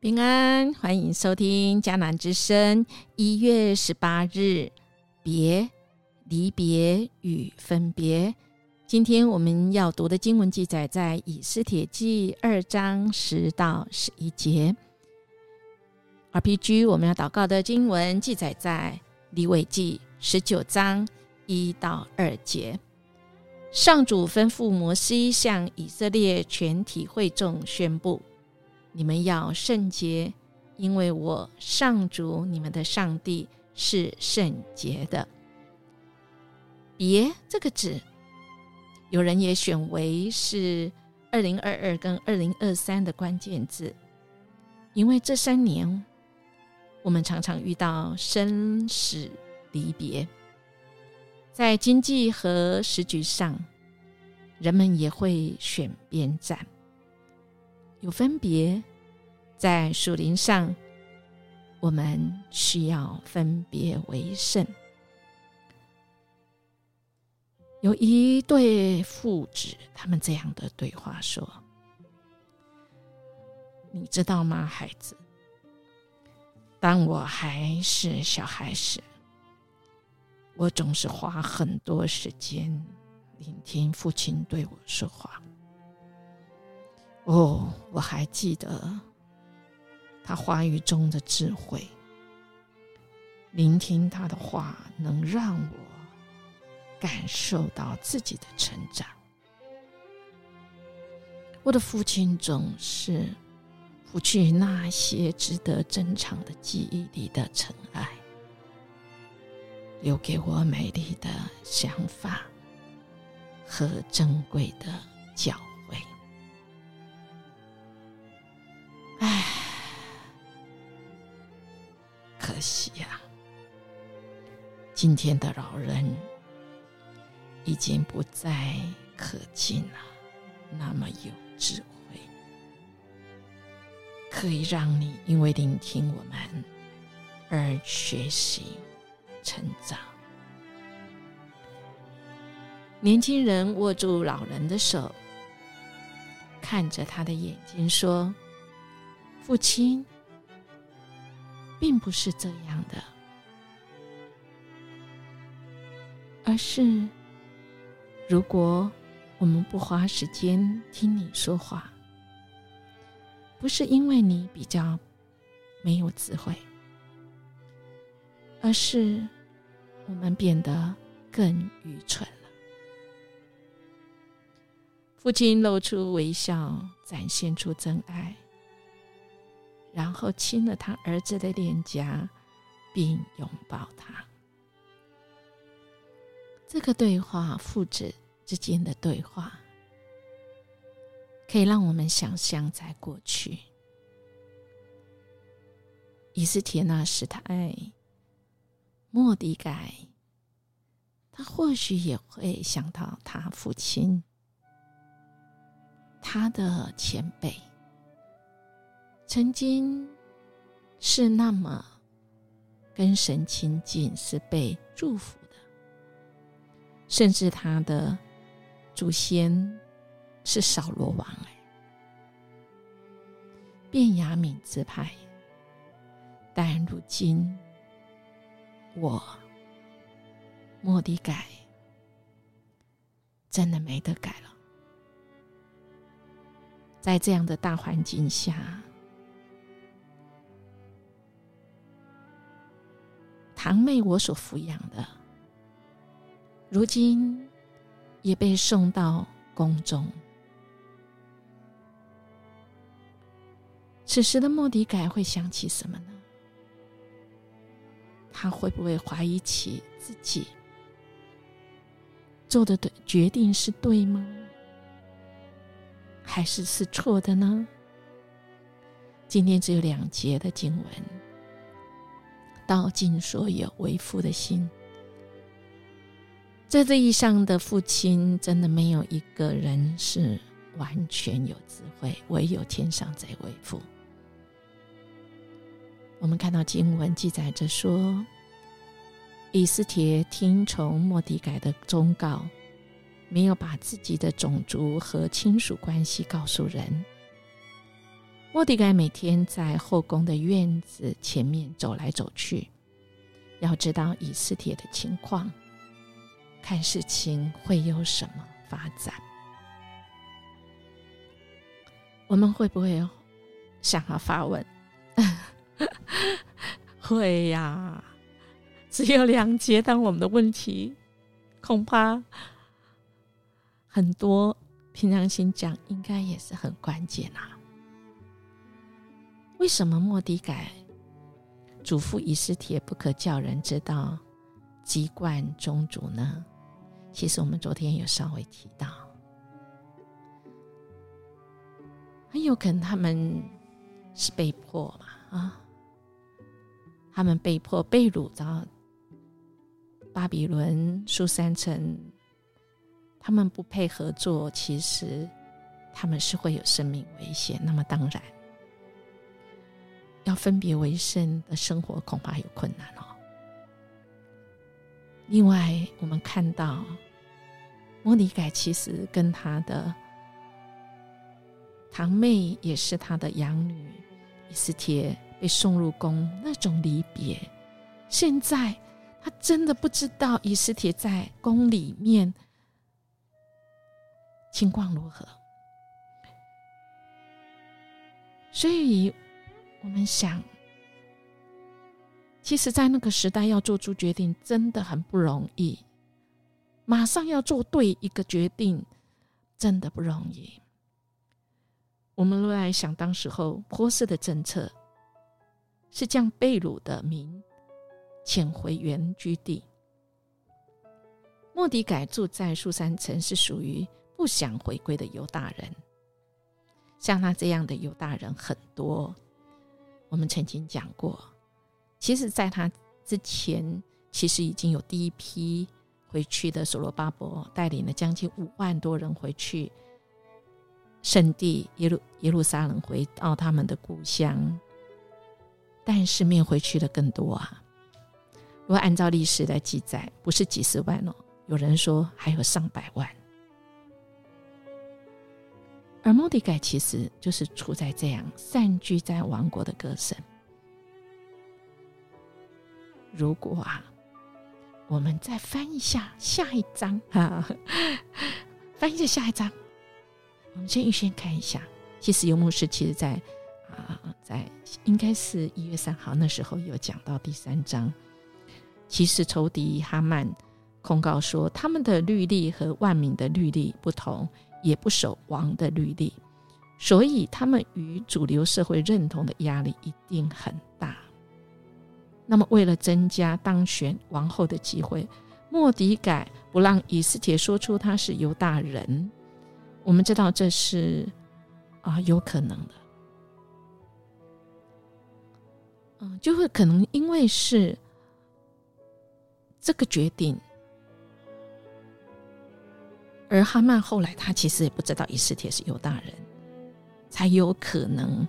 平安，欢迎收听迦南之声。一月十八日，别离别与分别。今天我们要读的经文记载在以斯帖记二章十到十一节。RPG 我们要祷告的经文记载在利未记十九章一到二节。上主吩咐摩西向以色列全体会众宣布。你们要圣洁，因为我上主你们的上帝是圣洁的。别这个字，有人也选为是二零二二跟二零二三的关键字，因为这三年我们常常遇到生死离别，在经济和时局上，人们也会选边站。有分别，在树林上，我们需要分别为圣。有一对父子，他们这样的对话说：“你知道吗，孩子？当我还是小孩时，我总是花很多时间聆听父亲对我说话。”哦，我还记得他话语中的智慧。聆听他的话，能让我感受到自己的成长。我的父亲总是拂去那些值得珍藏的记忆里的尘埃，留给我美丽的想法和珍贵的教。可惜呀，今天的老人已经不再可敬了。那么有智慧，可以让你因为聆听我们而学习成长。年轻人握住老人的手，看着他的眼睛说：“父亲。”并不是这样的，而是如果我们不花时间听你说话，不是因为你比较没有智慧，而是我们变得更愚蠢了。父亲露出微笑，展现出真爱。然后亲了他儿子的脸颊，并拥抱他。这个对话，父子之间的对话，可以让我们想象，在过去，以斯帖那时代，莫迪改，他或许也会想到他父亲，他的前辈。曾经是那么跟神亲近，是被祝福的，甚至他的祖先是扫罗王哎，便雅悯之派。但如今我莫迪改真的没得改了，在这样的大环境下。堂妹，我所抚养的，如今也被送到宫中。此时的莫迪改会想起什么呢？他会不会怀疑起自己做的对决定是对吗？还是是错的呢？今天只有两节的经文。道尽所有为父的心，在这一上的父亲，真的没有一个人是完全有智慧，唯有天上这位父。我们看到经文记载着说，以斯帖听从莫迪改的忠告，没有把自己的种族和亲属关系告诉人，莫迪盖每天在后宫的院子前面走来走去，要知道以斯帖的情况，看事情会有什么发展。我们会不会想要发问？会呀，只有两节，但我们的问题恐怕很多。平常心讲，应该也是很关键啊。为什么莫迪改嘱咐以斯帖不可叫人知道籍贯宗族呢？其实我们昨天有稍微提到，很有可能他们是被迫嘛啊，他们被迫被掳到巴比伦苏三城。他们不配合作，其实他们是会有生命危险。那么当然，要分别为生的生活恐怕有困难哦。另外，我们看到莫尼改其实跟他的堂妹，也是他的养女伊斯帖被送入宫那种离别，现在他真的不知道伊斯帖在宫里面。情况如何？所以，我们想，其实，在那个时代，要做出决定真的很不容易。马上要做对一个决定，真的不容易。我们若来想，当时候波斯的政策是将贝鲁的民遣回原居地，莫迪改住在苏山城，是属于。不想回归的犹大人，像他这样的犹大人很多。我们曾经讲过，其实，在他之前，其实已经有第一批回去的所罗巴伯带领了将近五万多人回去圣地耶路耶路撒冷，回到他们的故乡。但是，没有回去的更多啊！如果按照历史来记载，不是几十万哦，有人说还有上百万。而莫迪盖其实就是处在这样散居在王国的歌声。如果啊，我们再翻一下下一章哈，翻一下下一章，我们先预先看一下。其实游牧师其实在啊，在应该是一月三号那时候有讲到第三章。其实仇敌哈曼控告说，他们的律例和万民的律例不同。也不守王的律例，所以他们与主流社会认同的压力一定很大。那么，为了增加当选王后的机会，莫迪改不让以斯帖说出他是犹大人。我们知道这是啊有可能的，嗯，就会可能因为是这个决定。而哈曼后来，他其实也不知道以斯帖是犹大人，才有可能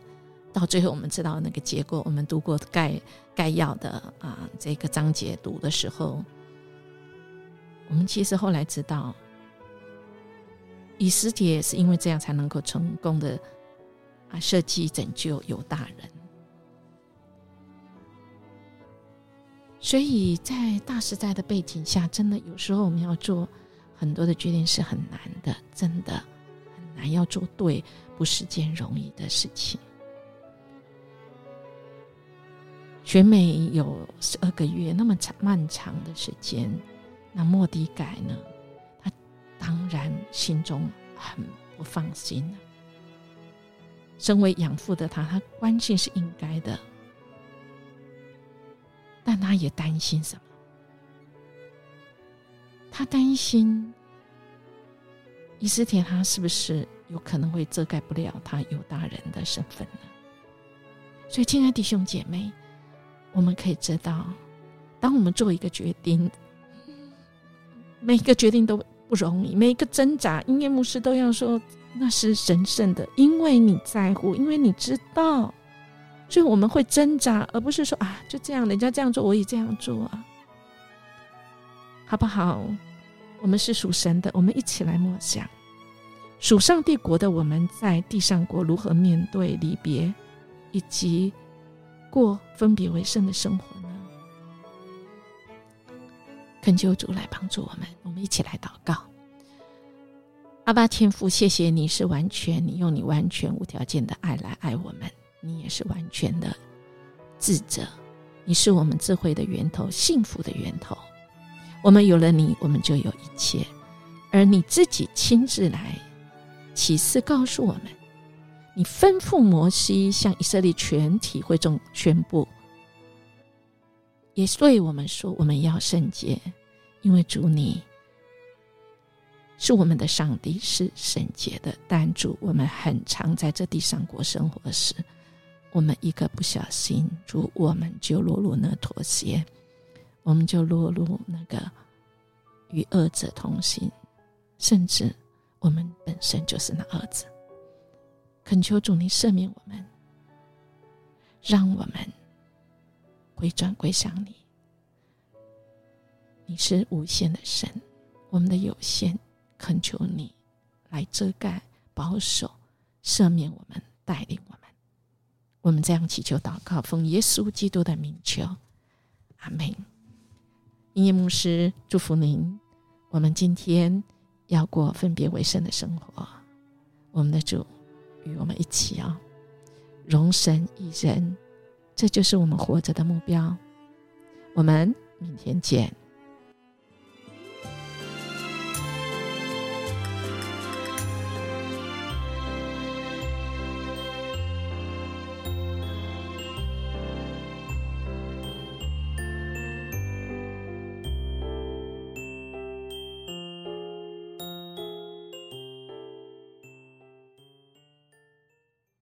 到最后我们知道那个结果。我们读过概概要的啊这个章节读的时候，我们其实后来知道，以斯帖是因为这样才能够成功的啊设计拯救犹大人。所以在大时代的背景下，真的有时候我们要做。很多的决定是很难的，真的很难要做对，不是件容易的事情。选美有十二个月那么长漫长的时间，那莫迪改呢？他当然心中很不放心。身为养父的他，他关心是应该的，但他也担心什么？他担心，伊斯田他是不是有可能会遮盖不了他犹大人的身份呢？所以，亲爱的弟兄姐妹，我们可以知道，当我们做一个决定，每一个决定都不容易，每一个挣扎，音乐牧师都要说那是神圣的，因为你在乎，因为你知道，所以我们会挣扎，而不是说啊，就这样，人家这样做，我也这样做啊。好不好？我们是属神的，我们一起来默想。属上帝国的我们在地上国如何面对离别，以及过分别为圣的生活呢？恳求主来帮助我们，我们一起来祷告。阿爸天父，谢谢你是完全，你用你完全无条件的爱来爱我们，你也是完全的智者，你是我们智慧的源头，幸福的源头。我们有了你，我们就有一切，而你自己亲自来启示告诉我们，你吩咐摩西向以色列全体会众宣布。也对我们说，我们要圣洁，因为主你是我们的上帝，是圣洁的。但主，我们很常在这地上过生活时，我们一个不小心，主我们就落入那妥协，我们就落入那个与恶者同行，甚至我们本身就是那恶者。恳求主你赦免我们，让我们。回转归向你，你是无限的神，我们的有限，恳求你来遮盖、保守、赦免我们、带领我们。我们这样祈求祷告，奉耶稣基督的名求，阿门。音乐牧师祝福您。我们今天要过分别为圣的生活，我们的主与我们一起啊，容神一人。这就是我们活着的目标。我们明天见。